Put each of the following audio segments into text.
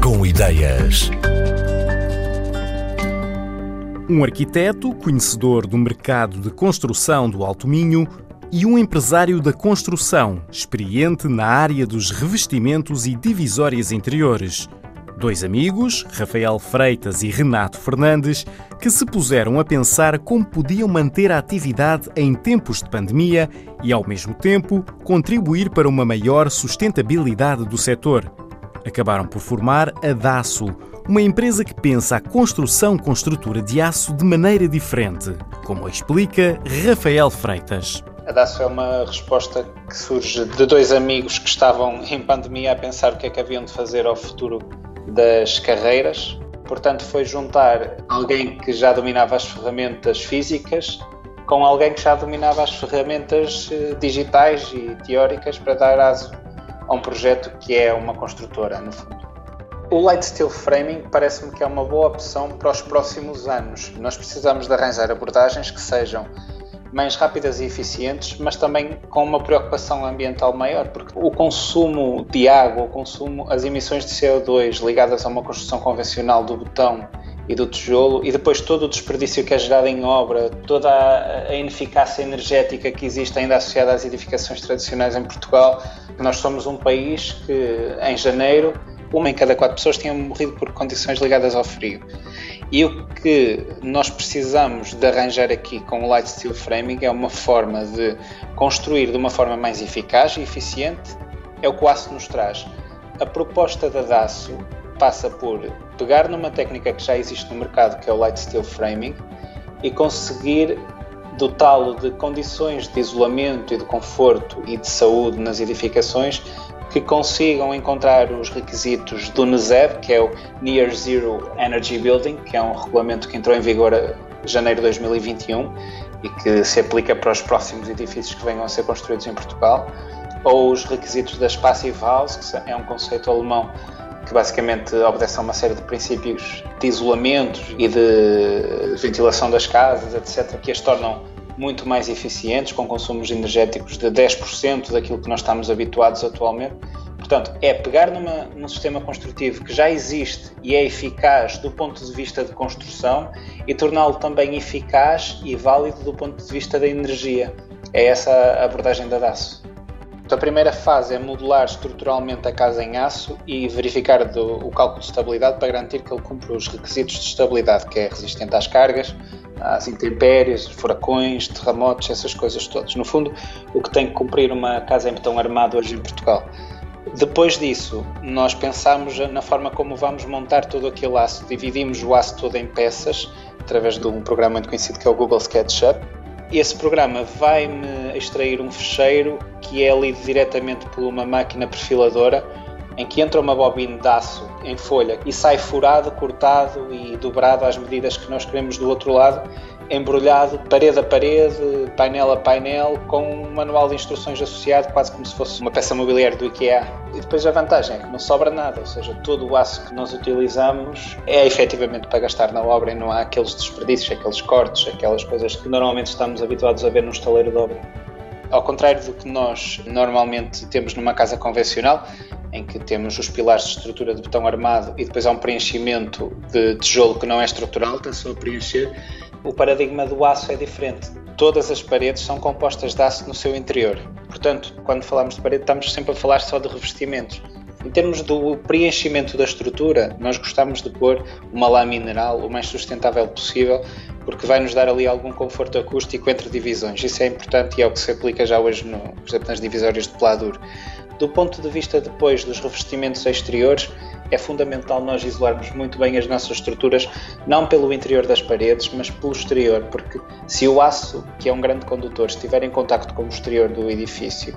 Com ideias. Um arquiteto, conhecedor do mercado de construção do Alto Minho, e um empresário da construção, experiente na área dos revestimentos e divisórias interiores. Dois amigos, Rafael Freitas e Renato Fernandes, que se puseram a pensar como podiam manter a atividade em tempos de pandemia e, ao mesmo tempo, contribuir para uma maior sustentabilidade do setor. Acabaram por formar a DASO, uma empresa que pensa a construção com estrutura de aço de maneira diferente, como explica Rafael Freitas. A DASO é uma resposta que surge de dois amigos que estavam em pandemia a pensar o que é que haviam de fazer ao futuro das carreiras. Portanto, foi juntar alguém que já dominava as ferramentas físicas com alguém que já dominava as ferramentas eh, digitais e teóricas para dar aso a um projeto que é uma construtora, no fundo. O Light Steel Framing parece-me que é uma boa opção para os próximos anos. Nós precisamos de arranjar abordagens que sejam mais rápidas e eficientes, mas também com uma preocupação ambiental maior, porque o consumo de água, o consumo, as emissões de CO2 ligadas a uma construção convencional do betão e do tijolo, e depois todo o desperdício que é gerado em obra, toda a ineficácia energética que existe ainda associada às edificações tradicionais em Portugal. Nós somos um país que, em janeiro, uma em cada quatro pessoas tinham morrido por condições ligadas ao frio. E o que nós precisamos de arranjar aqui com o Light Steel Framing é uma forma de construir de uma forma mais eficaz e eficiente, é o que o aço nos traz. A proposta da DASO passa por pegar numa técnica que já existe no mercado, que é o Light Steel Framing, e conseguir dotá-lo de condições de isolamento e de conforto e de saúde nas edificações que consigam encontrar os requisitos do NESEB, que é o Near Zero Energy Building, que é um regulamento que entrou em vigor em janeiro de 2021 e que se aplica para os próximos edifícios que venham a ser construídos em Portugal, ou os requisitos das Passive House, que é um conceito alemão que basicamente obedece a uma série de princípios de isolamento e de ventilação das casas, etc., que as tornam muito mais eficientes, com consumos energéticos de 10% daquilo que nós estamos habituados atualmente. Portanto, é pegar numa, num sistema construtivo que já existe e é eficaz do ponto de vista de construção e torná-lo também eficaz e válido do ponto de vista da energia. É essa a abordagem da DASO. Então, a primeira fase é modular estruturalmente a casa em aço e verificar do, o cálculo de estabilidade para garantir que ele cumpre os requisitos de estabilidade, que é resistente às cargas, às intempéries, furacões, terremotos, essas coisas todas. No fundo, o que tem que cumprir uma casa em betão armado hoje em Portugal. Depois disso, nós pensamos na forma como vamos montar todo aquele aço. Dividimos o aço todo em peças, através de um programa muito conhecido que é o Google SketchUp. Esse programa vai-me extrair um fecheiro que é lido diretamente por uma máquina perfiladora em que entra uma bobina de aço em folha e sai furado, cortado e dobrado às medidas que nós queremos do outro lado, embrulhado parede a parede, painel a painel, com um manual de instruções associado, quase como se fosse uma peça mobiliária do IKEA. E depois a vantagem é que não sobra nada, ou seja, todo o aço que nós utilizamos é efetivamente para gastar na obra e não há aqueles desperdícios, aqueles cortes, aquelas coisas que normalmente estamos habituados a ver num estaleiro de obra. Ao contrário do que nós normalmente temos numa casa convencional, em que temos os pilares de estrutura de betão armado e depois há um preenchimento de tijolo que não é estrutural, está só a preencher, o paradigma do aço é diferente. Todas as paredes são compostas de aço no seu interior. Portanto, quando falamos de parede, estamos sempre a falar só de revestimentos. Em termos do preenchimento da estrutura, nós gostamos de pôr uma lã mineral o mais sustentável possível, porque vai nos dar ali algum conforto acústico entre divisões. Isso é importante e é o que se aplica já hoje, no, por exemplo, nas divisórias de Pladur. Do ponto de vista depois dos revestimentos exteriores, é fundamental nós isolarmos muito bem as nossas estruturas, não pelo interior das paredes, mas pelo exterior, porque se o aço, que é um grande condutor, estiver em contacto com o exterior do edifício,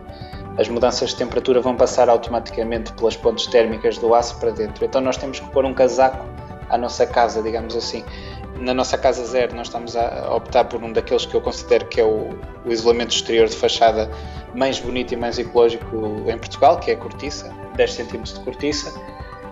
as mudanças de temperatura vão passar automaticamente pelas pontes térmicas do aço para dentro. Então nós temos que pôr um casaco à nossa casa, digamos assim. Na nossa casa zero, nós estamos a optar por um daqueles que eu considero que é o, o isolamento exterior de fachada mais bonito e mais ecológico em Portugal, que é a cortiça, 10 cm de cortiça.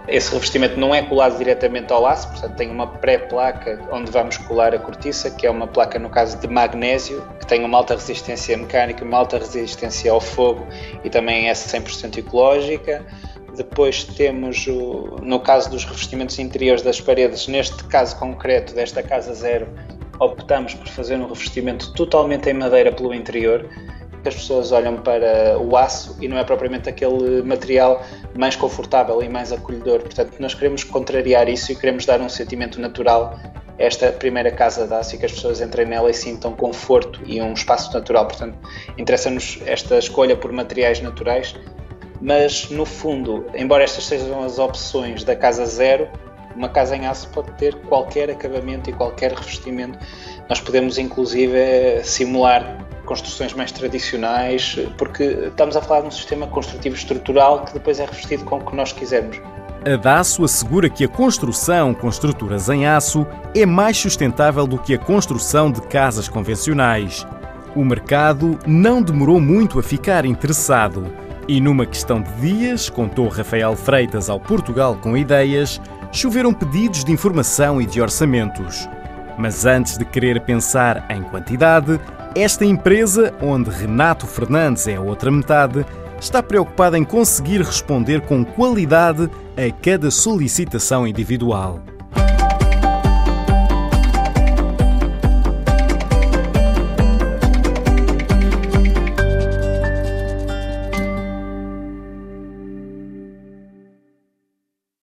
Esse revestimento não é colado diretamente ao laço, portanto tem uma pré-placa onde vamos colar a cortiça, que é uma placa no caso de magnésio, que tem uma alta resistência mecânica, uma alta resistência ao fogo e também é 100% ecológica Depois temos, o, no caso dos revestimentos interiores das paredes, neste caso concreto desta Casa Zero, optamos por fazer um revestimento totalmente em madeira pelo interior. As pessoas olham para o aço e não é propriamente aquele material mais confortável e mais acolhedor. Portanto, nós queremos contrariar isso e queremos dar um sentimento natural a esta primeira casa de aço e que as pessoas entrem nela e sintam conforto e um espaço natural. Portanto, interessa-nos esta escolha por materiais naturais mas no fundo, embora estas sejam as opções da casa zero, uma casa em aço pode ter qualquer acabamento e qualquer revestimento. Nós podemos inclusive simular construções mais tradicionais, porque estamos a falar de um sistema construtivo estrutural que depois é revestido com o que nós quisermos. A DASO assegura que a construção com estruturas em aço é mais sustentável do que a construção de casas convencionais. O mercado não demorou muito a ficar interessado. E numa questão de dias, contou Rafael Freitas ao Portugal com Ideias, choveram pedidos de informação e de orçamentos. Mas antes de querer pensar em quantidade, esta empresa, onde Renato Fernandes é a outra metade, está preocupada em conseguir responder com qualidade a cada solicitação individual.